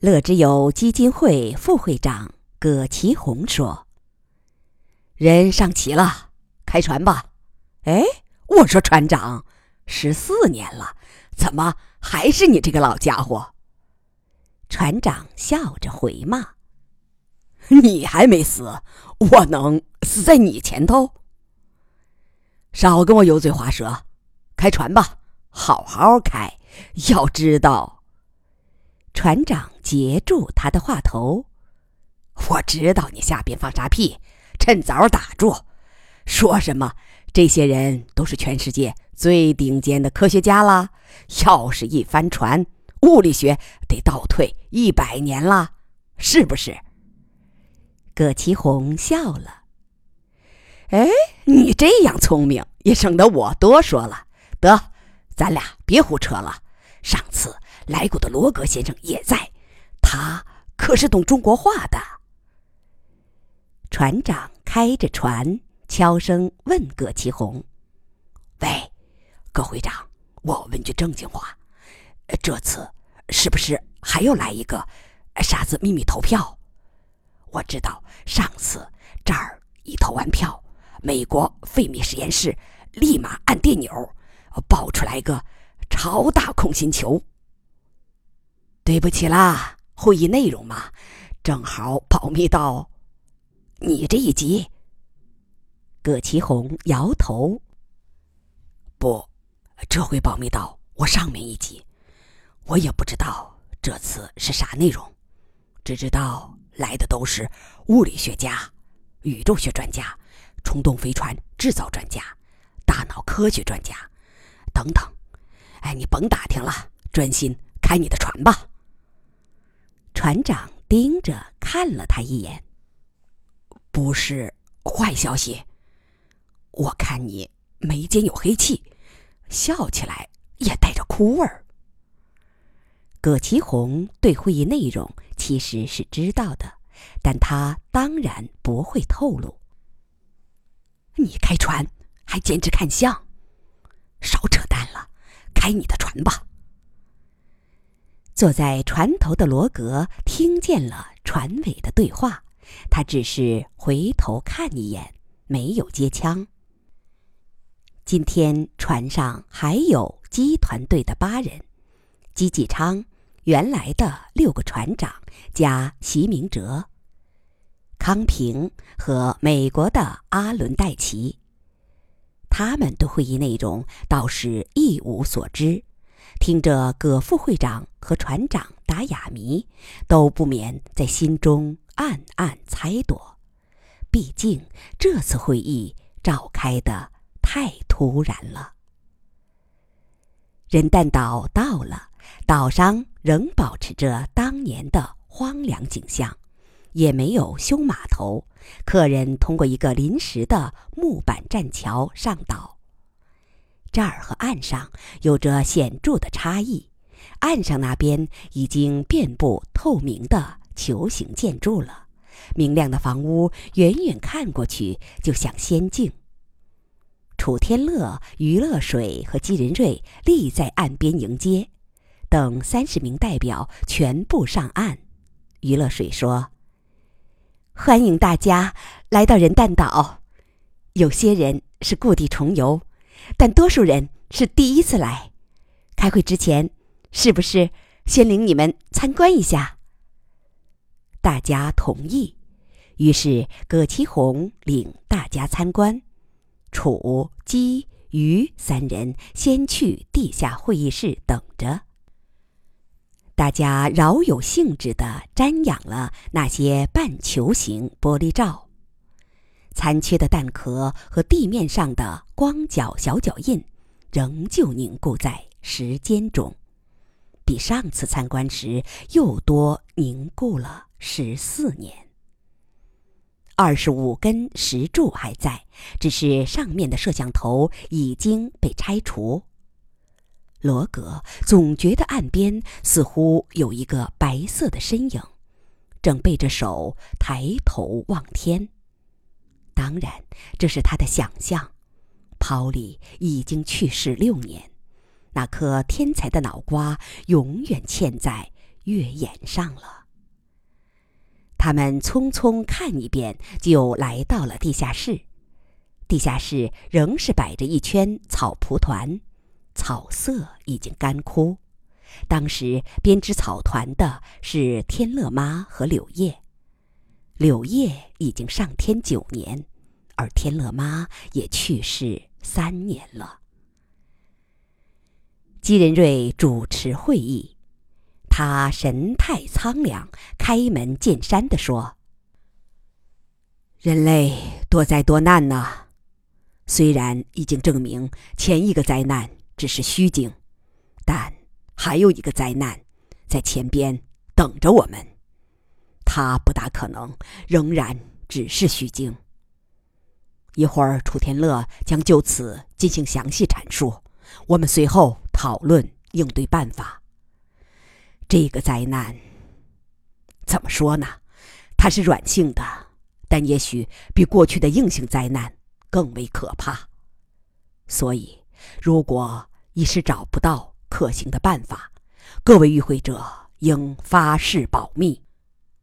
乐之友基金会副会长葛其红说：“人上齐了，开船吧。”哎，我说船长，十四年了，怎么还是你这个老家伙？船长笑着回骂：“你还没死，我能死在你前头？少跟我油嘴滑舌，开船吧，好好开。要知道。”船长截住他的话头：“我知道你下边放啥屁，趁早打住。说什么？这些人都是全世界最顶尖的科学家啦。要是一翻船，物理学得倒退一百年啦，是不是？”葛其红笑了：“哎，你这样聪明，也省得我多说了。得，咱俩别胡扯了。上次……”来过的罗格先生也在，他可是懂中国话的。船长开着船，悄声问葛其红：“喂，葛会长，我问句正经话，这次是不是还要来一个傻子秘密投票？我知道上次这儿一投完票，美国费米实验室立马按电钮，爆出来个超大空心球。”对不起啦，会议内容嘛，正好保密到你这一集。葛其红摇头，不，这回保密到我上面一集。我也不知道这次是啥内容，只知道来的都是物理学家、宇宙学专家、冲动飞船制造专家、大脑科学专家等等。哎，你甭打听了，专心开你的船吧。船长盯着看了他一眼。不是坏消息。我看你眉间有黑气，笑起来也带着哭味儿。葛其红对会议内容其实是知道的，但他当然不会透露。你开船还兼职看相，少扯淡了，开你的船吧。坐在船头的罗格听见了船尾的对话，他只是回头看一眼，没有接枪。今天船上还有机团队的八人：机纪昌、原来的六个船长加席明哲、康平和美国的阿伦戴奇。他们对会议内容倒是一无所知。听着葛副会长和船长打哑谜，都不免在心中暗暗猜度。毕竟这次会议召开的太突然了。人蛋岛到了，岛上仍保持着当年的荒凉景象，也没有修码头，客人通过一个临时的木板栈桥上岛。这儿和岸上有着显著的差异，岸上那边已经遍布透明的球形建筑了，明亮的房屋远远看过去就像仙境。楚天乐、于乐水和姬仁瑞立在岸边迎接，等三十名代表全部上岸。于乐水说：“欢迎大家来到人蛋岛，有些人是故地重游。”但多数人是第一次来，开会之前，是不是先领你们参观一下？大家同意，于是葛其红领大家参观。楚、姬、于三人先去地下会议室等着。大家饶有兴致地瞻仰了那些半球形玻璃罩。残缺的蛋壳和地面上的光脚小脚印，仍旧凝固在时间中，比上次参观时又多凝固了十四年。二十五根石柱还在，只是上面的摄像头已经被拆除。罗格总觉得岸边似乎有一个白色的身影，正背着手抬头望天。当然，这是他的想象。抛里已经去世六年，那颗天才的脑瓜永远嵌在月眼上了。他们匆匆看一遍，就来到了地下室。地下室仍是摆着一圈草蒲团，草色已经干枯。当时编织草团的是天乐妈和柳叶。柳叶已经上天九年，而天乐妈也去世三年了。姬仁瑞主持会议，他神态苍凉，开门见山地说：“人类多灾多难呐。”虽然已经证明前一个灾难只是虚惊，但还有一个灾难在前边等着我们，他不大可能仍然只是虚惊。一会儿楚天乐将就此进行详细阐述，我们随后讨论应对办法。这个灾难怎么说呢？它是软性的，但也许比过去的硬性灾难。更为可怕，所以如果一时找不到可行的办法，各位与会者应发誓保密，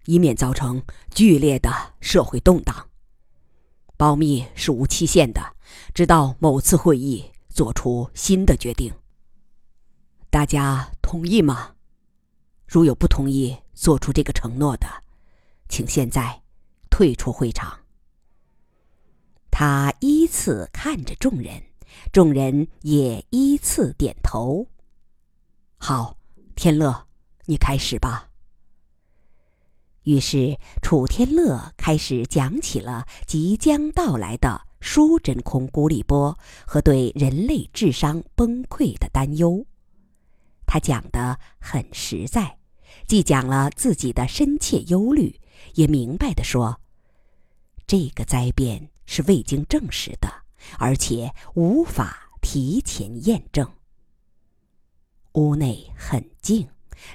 以免造成剧烈的社会动荡。保密是无期限的，直到某次会议做出新的决定。大家同意吗？如有不同意做出这个承诺的，请现在退出会场。他依次看着众人，众人也依次点头。好，天乐，你开始吧。于是楚天乐开始讲起了即将到来的疏真空孤立波和对人类智商崩溃的担忧。他讲的很实在，既讲了自己的深切忧虑，也明白的说，这个灾变。是未经证实的，而且无法提前验证。屋内很静，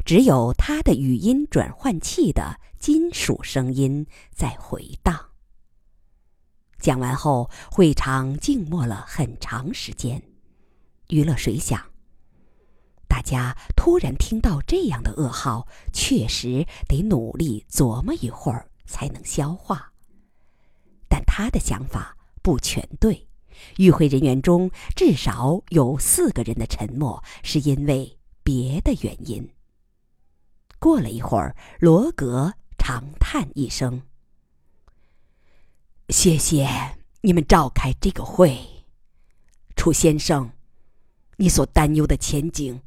只有他的语音转换器的金属声音在回荡。讲完后，会场静默了很长时间。娱乐水响，大家突然听到这样的噩耗，确实得努力琢磨一会儿才能消化。但他的想法不全对，与会人员中至少有四个人的沉默是因为别的原因。过了一会儿，罗格长叹一声：“谢谢你们召开这个会，楚先生，你所担忧的前景，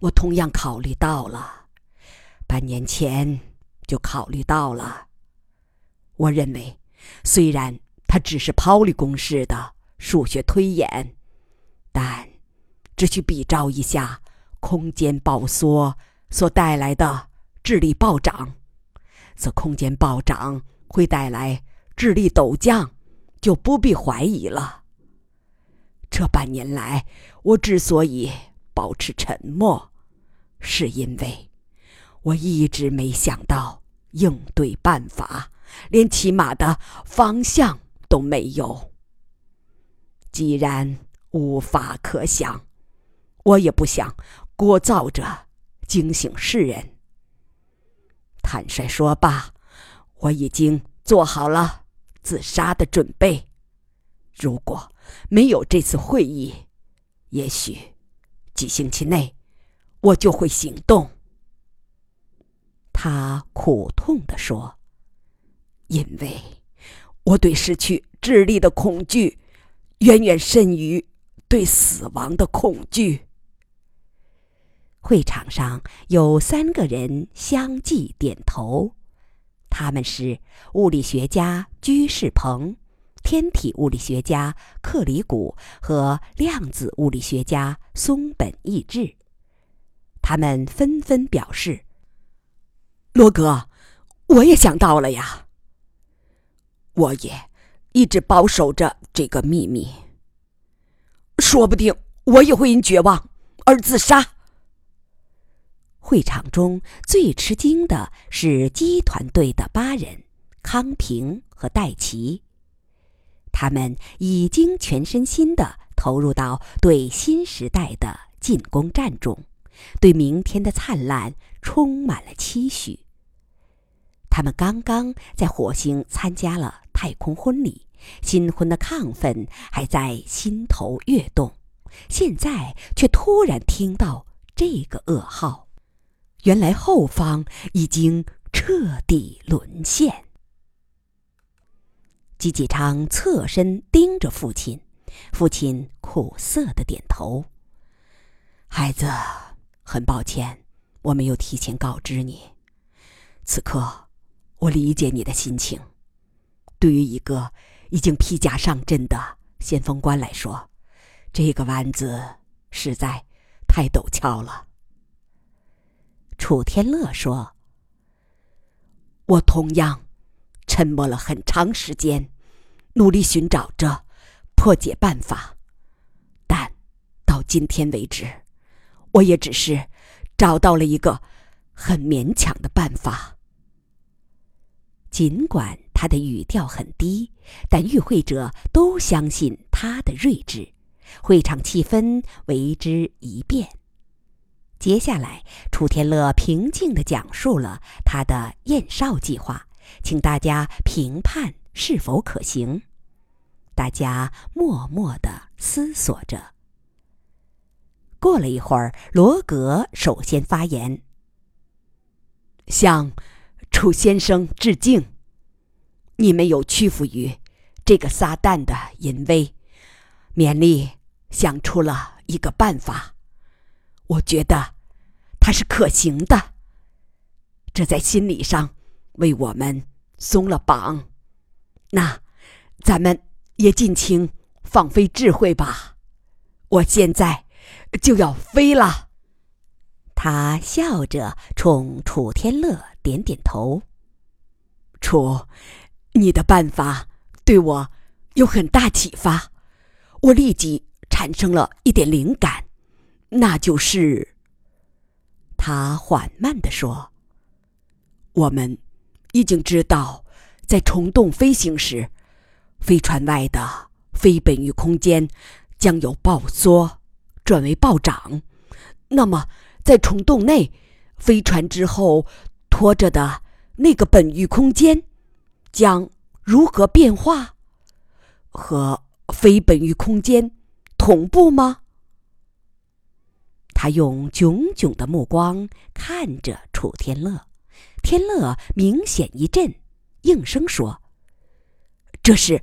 我同样考虑到了，半年前就考虑到了。我认为。”虽然它只是抛离公式的数学推演，但只需比照一下空间暴缩所带来的智力暴涨，则空间暴涨会带来智力陡降，就不必怀疑了。这半年来，我之所以保持沉默，是因为我一直没想到应对办法。连起码的方向都没有。既然无法可想，我也不想聒噪着惊醒世人。坦率说吧，我已经做好了自杀的准备。如果没有这次会议，也许几星期内我就会行动。他苦痛地说。因为我对失去智力的恐惧，远远甚于对死亡的恐惧。会场上有三个人相继点头，他们是物理学家居士鹏、天体物理学家克里古和量子物理学家松本义志。他们纷纷表示：“罗格，我也想到了呀。”我也一直保守着这个秘密。说不定我也会因绝望而自杀。会场中最吃惊的是鸡团队的八人康平和戴奇，他们已经全身心的投入到对新时代的进攻战中，对明天的灿烂充满了期许。他们刚刚在火星参加了太空婚礼，新婚的亢奋还在心头跃动，现在却突然听到这个噩耗：原来后方已经彻底沦陷。季继昌侧身盯着父亲，父亲苦涩的点头。孩子，很抱歉，我没有提前告知你。此刻，我理解你的心情。对于一个已经披甲上阵的先锋官来说，这个弯子实在太陡峭了。楚天乐说：“我同样。”沉默了很长时间，努力寻找着破解办法，但到今天为止，我也只是找到了一个很勉强的办法。尽管他的语调很低，但与会者都相信他的睿智，会场气氛为之一变。接下来，楚天乐平静地讲述了他的燕少计划。请大家评判是否可行。大家默默的思索着。过了一会儿，罗格首先发言：“向楚先生致敬，你没有屈服于这个撒旦的淫威，勉力想出了一个办法。我觉得它是可行的。这在心理上。”为我们松了绑，那咱们也尽情放飞智慧吧。我现在就要飞了。他笑着冲楚天乐点点头。楚，你的办法对我有很大启发，我立即产生了一点灵感，那就是他缓慢地说：“我们。”已经知道，在虫洞飞行时，飞船外的非本域空间将由暴缩转为暴涨。那么，在虫洞内，飞船之后拖着的那个本域空间将如何变化？和非本域空间同步吗？他用炯炯的目光看着楚天乐。天乐明显一震，应声说：“这是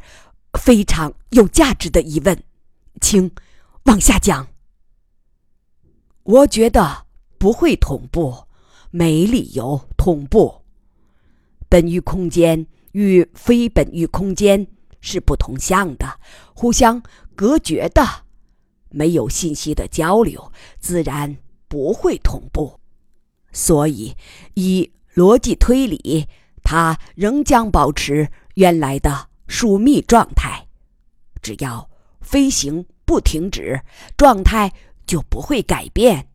非常有价值的疑问，请往下讲。”我觉得不会同步，没理由同步。本域空间与非本域空间是不同向的，互相隔绝的，没有信息的交流，自然不会同步。所以以。逻辑推理，它仍将保持原来的疏密状态。只要飞行不停止，状态就不会改变。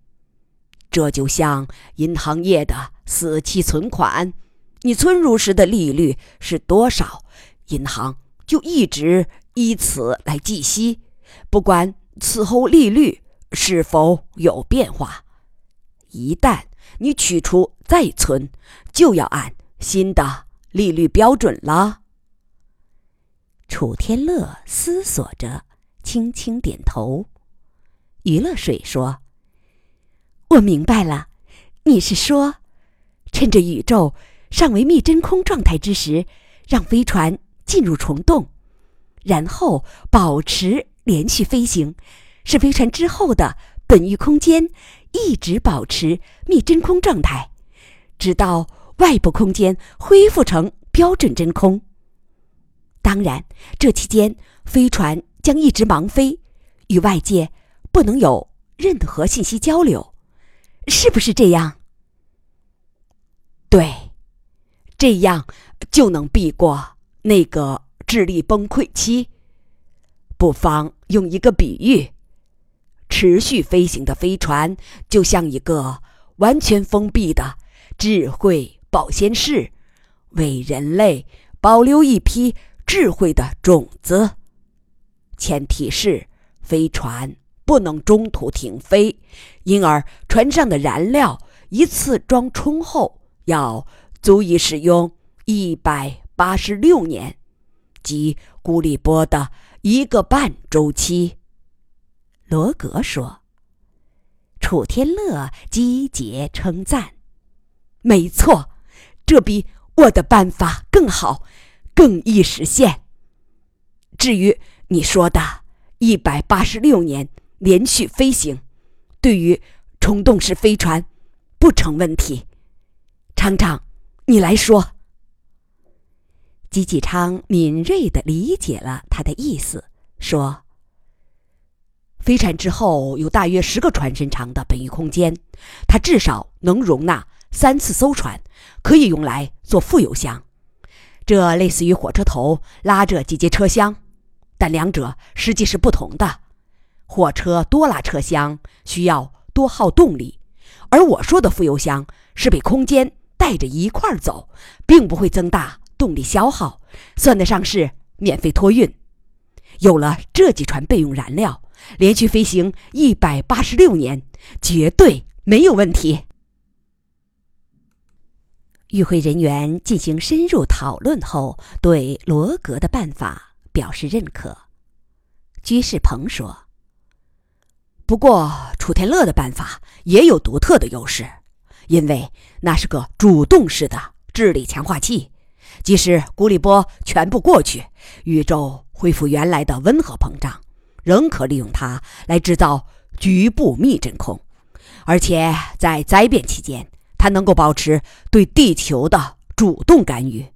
这就像银行业的死期存款，你存入时的利率是多少，银行就一直以此来计息，不管此后利率是否有变化。一旦你取出再存，就要按新的利率标准了。楚天乐思索着，轻轻点头。余乐水说：“我明白了，你是说，趁着宇宙尚为密真空状态之时，让飞船进入虫洞，然后保持连续飞行，使飞船之后的本域空间。”一直保持密真空状态，直到外部空间恢复成标准真空。当然，这期间飞船将一直忙飞，与外界不能有任何信息交流，是不是这样？对，这样就能避过那个智力崩溃期。不妨用一个比喻。持续飞行的飞船就像一个完全封闭的智慧保鲜室，为人类保留一批智慧的种子。前提是飞船不能中途停飞，因而船上的燃料一次装充后要足以使用一百八十六年，即古里波的一个半周期。罗格说：“楚天乐击节称赞，没错，这比我的办法更好，更易实现。至于你说的一百八十六年连续飞行，对于冲动式飞船不成问题。厂长，你来说。”吉继昌敏锐地理解了他的意思，说。飞船之后有大约十个船身长的本域空间，它至少能容纳三次艘船，可以用来做副油箱。这类似于火车头拉着几节车厢，但两者实际是不同的。火车多拉车厢需要多耗动力，而我说的副油箱是被空间带着一块儿走，并不会增大动力消耗，算得上是免费托运。有了这几船备用燃料。连续飞行一百八十六年，绝对没有问题。与会人员进行深入讨论后，对罗格的办法表示认可。居士鹏说：“不过，楚天乐的办法也有独特的优势，因为那是个主动式的智力强化器，即使古里波全部过去，宇宙恢复原来的温和膨胀。”仍可利用它来制造局部密真空，而且在灾变期间，它能够保持对地球的主动干预。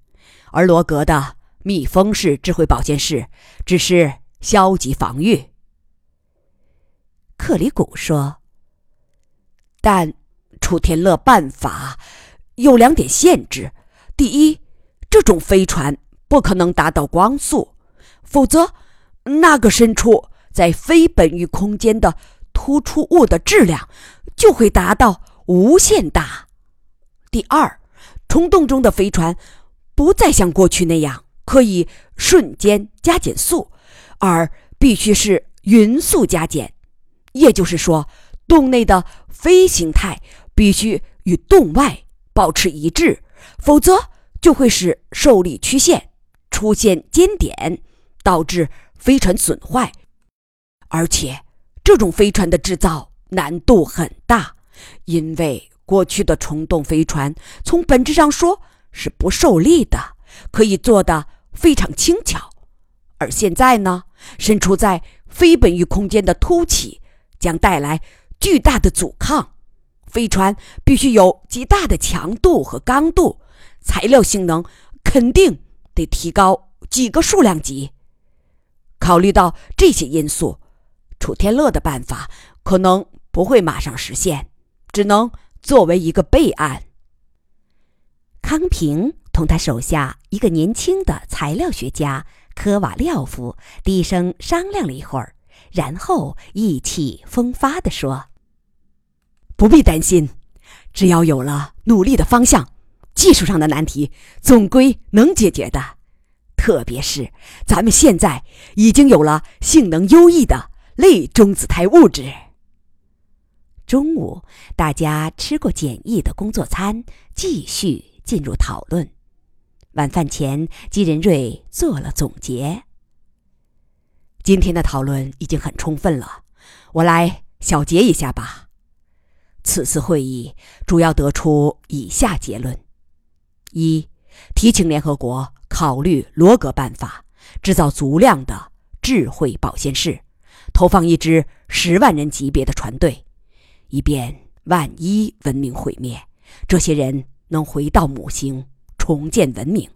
而罗格的密封式智慧保健室只是消极防御。克里古说：“但楚天乐办法有两点限制：第一，这种飞船不可能达到光速，否则那个深处。”在非本域空间的突出物的质量就会达到无限大。第二，虫洞中的飞船不再像过去那样可以瞬间加减速，而必须是匀速加减。也就是说，洞内的飞行态必须与洞外保持一致，否则就会使受力曲线出现尖点，导致飞船损坏。而且，这种飞船的制造难度很大，因为过去的虫洞飞船从本质上说是不受力的，可以做的非常轻巧。而现在呢，身处在非本域空间的凸起将带来巨大的阻抗，飞船必须有极大的强度和刚度，材料性能肯定得提高几个数量级。考虑到这些因素。楚天乐的办法可能不会马上实现，只能作为一个备案。康平同他手下一个年轻的材料学家科瓦廖夫低声商量了一会儿，然后意气风发地说：“不必担心，只要有了努力的方向，技术上的难题总归能解决的。特别是咱们现在已经有了性能优异的。”类中子态物质。中午，大家吃过简易的工作餐，继续进入讨论。晚饭前，吉仁瑞做了总结。今天的讨论已经很充分了，我来小结一下吧。此次会议主要得出以下结论：一，提请联合国考虑罗格办法，制造足量的智慧保鲜室。投放一支十万人级别的船队，以便万一文明毁灭，这些人能回到母星重建文明。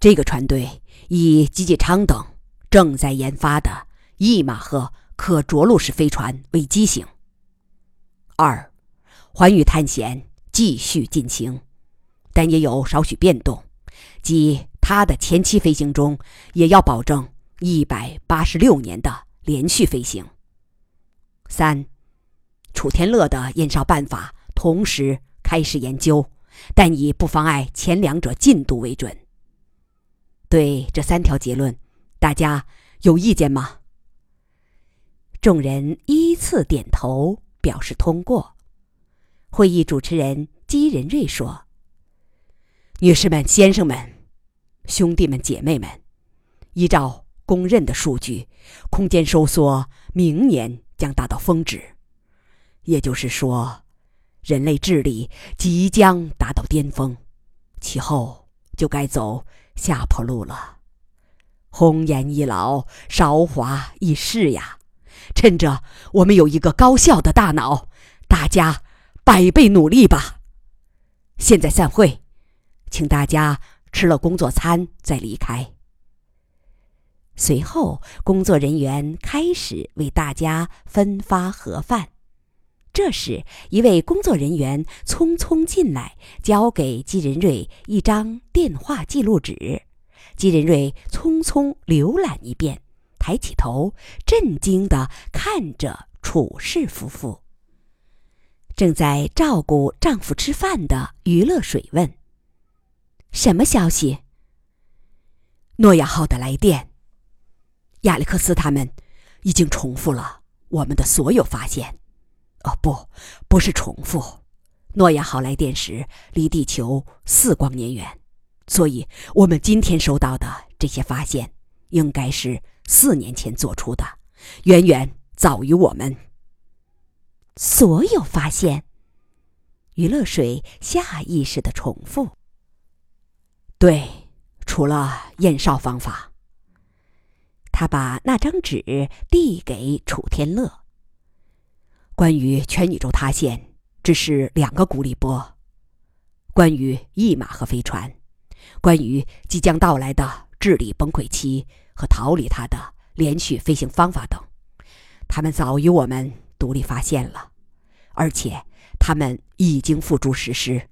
这个船队以吉吉昌等正在研发的一马赫可着陆式飞船为机型。二，环宇探险继续进行，但也有少许变动，即它的前期飞行中也要保证一百八十六年的。连续飞行。三，楚天乐的验烧办法同时开始研究，但以不妨碍前两者进度为准。对这三条结论，大家有意见吗？众人依次点头表示通过。会议主持人姬仁瑞说：“女士们、先生们、兄弟们、姐妹们，依照公认的数据，空间收缩明年将达到峰值，也就是说，人类智力即将达到巅峰，其后就该走下坡路了。红颜易老，韶华易逝呀！趁着我们有一个高效的大脑，大家。”百倍努力吧！现在散会，请大家吃了工作餐再离开。随后，工作人员开始为大家分发盒饭。这时，一位工作人员匆匆进来，交给姬仁瑞一张电话记录纸。姬仁瑞匆匆浏览一遍，抬起头，震惊地看着楚氏夫妇。正在照顾丈夫吃饭的于乐水问：“什么消息？”诺亚号的来电。亚历克斯他们已经重复了我们的所有发现。哦，不，不是重复。诺亚号来电时离地球四光年远，所以我们今天收到的这些发现应该是四年前做出的，远远早于我们。所有发现，余乐水下意识的重复。对，除了验哨方法。他把那张纸递给楚天乐。关于全宇宙塌陷，只是两个孤立波。关于驿马和飞船，关于即将到来的智力崩溃期和逃离它的连续飞行方法等，他们早于我们。独立发现了，而且他们已经付诸实施。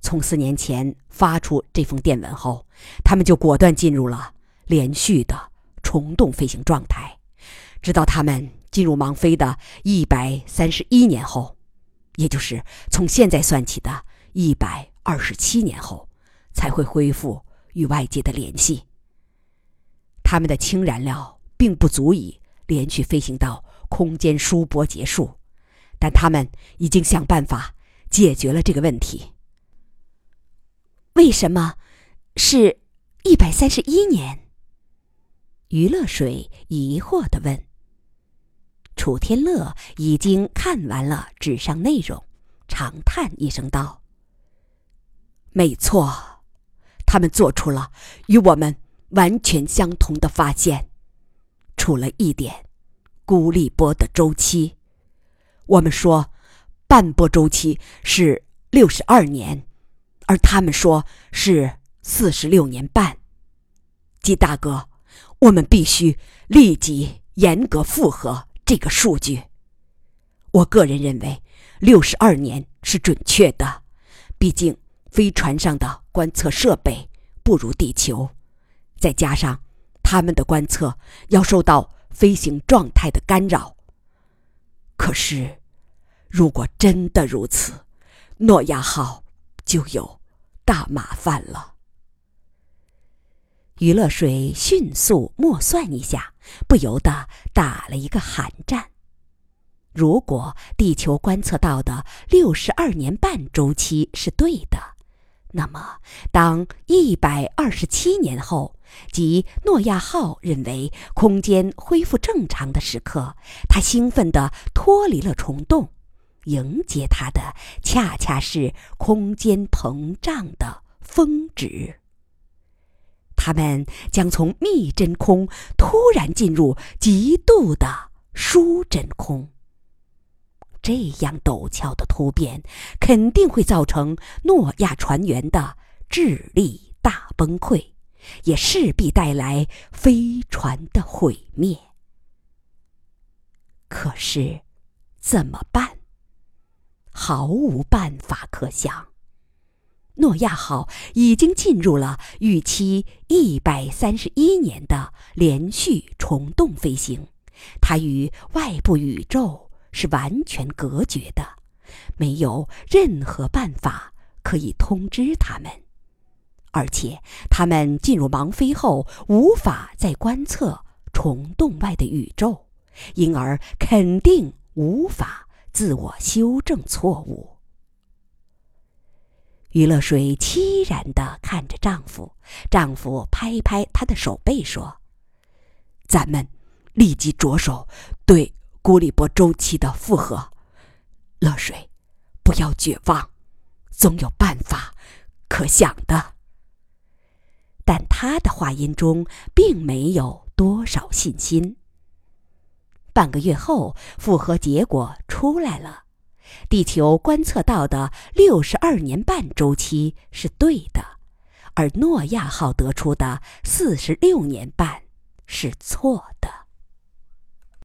从四年前发出这封电文后，他们就果断进入了连续的虫洞飞行状态，直到他们进入盲飞的一百三十一年后，也就是从现在算起的一百二十七年后，才会恢复与外界的联系。他们的氢燃料并不足以连续飞行到。空间输波结束，但他们已经想办法解决了这个问题。为什么是一百三十一年？余乐水疑惑的问。楚天乐已经看完了纸上内容，长叹一声道：“没错，他们做出了与我们完全相同的发现，除了一点。”孤立波的周期，我们说半波周期是六十二年，而他们说是四十六年半。鸡大哥，我们必须立即严格复核这个数据。我个人认为六十二年是准确的，毕竟飞船上的观测设备不如地球，再加上他们的观测要受到。飞行状态的干扰。可是，如果真的如此，诺亚号就有大麻烦了。余乐水迅速默算一下，不由得打了一个寒战。如果地球观测到的六十二年半周期是对的。那么，当一百二十七年后，即诺亚号认为空间恢复正常的时刻，他兴奋地脱离了虫洞，迎接他的恰恰是空间膨胀的峰值。他们将从密真空突然进入极度的疏真空。这样陡峭的突变，肯定会造成诺亚船员的智力大崩溃，也势必带来飞船的毁灭。可是，怎么办？毫无办法可想。诺亚号已经进入了预期一百三十一年的连续虫洞飞行，它与外部宇宙。是完全隔绝的，没有任何办法可以通知他们，而且他们进入盲飞后无法再观测虫洞外的宇宙，因而肯定无法自我修正错误。于乐水凄然地看着丈夫，丈夫拍拍她的手背说：“咱们立即着手对古里波周期的复合。乐水，不要绝望，总有办法可想的。”但他的话音中并没有多少信心。半个月后，复核结果出来了，地球观测到的六十二年半周期是对的，而诺亚号得出的四十六年半是错的。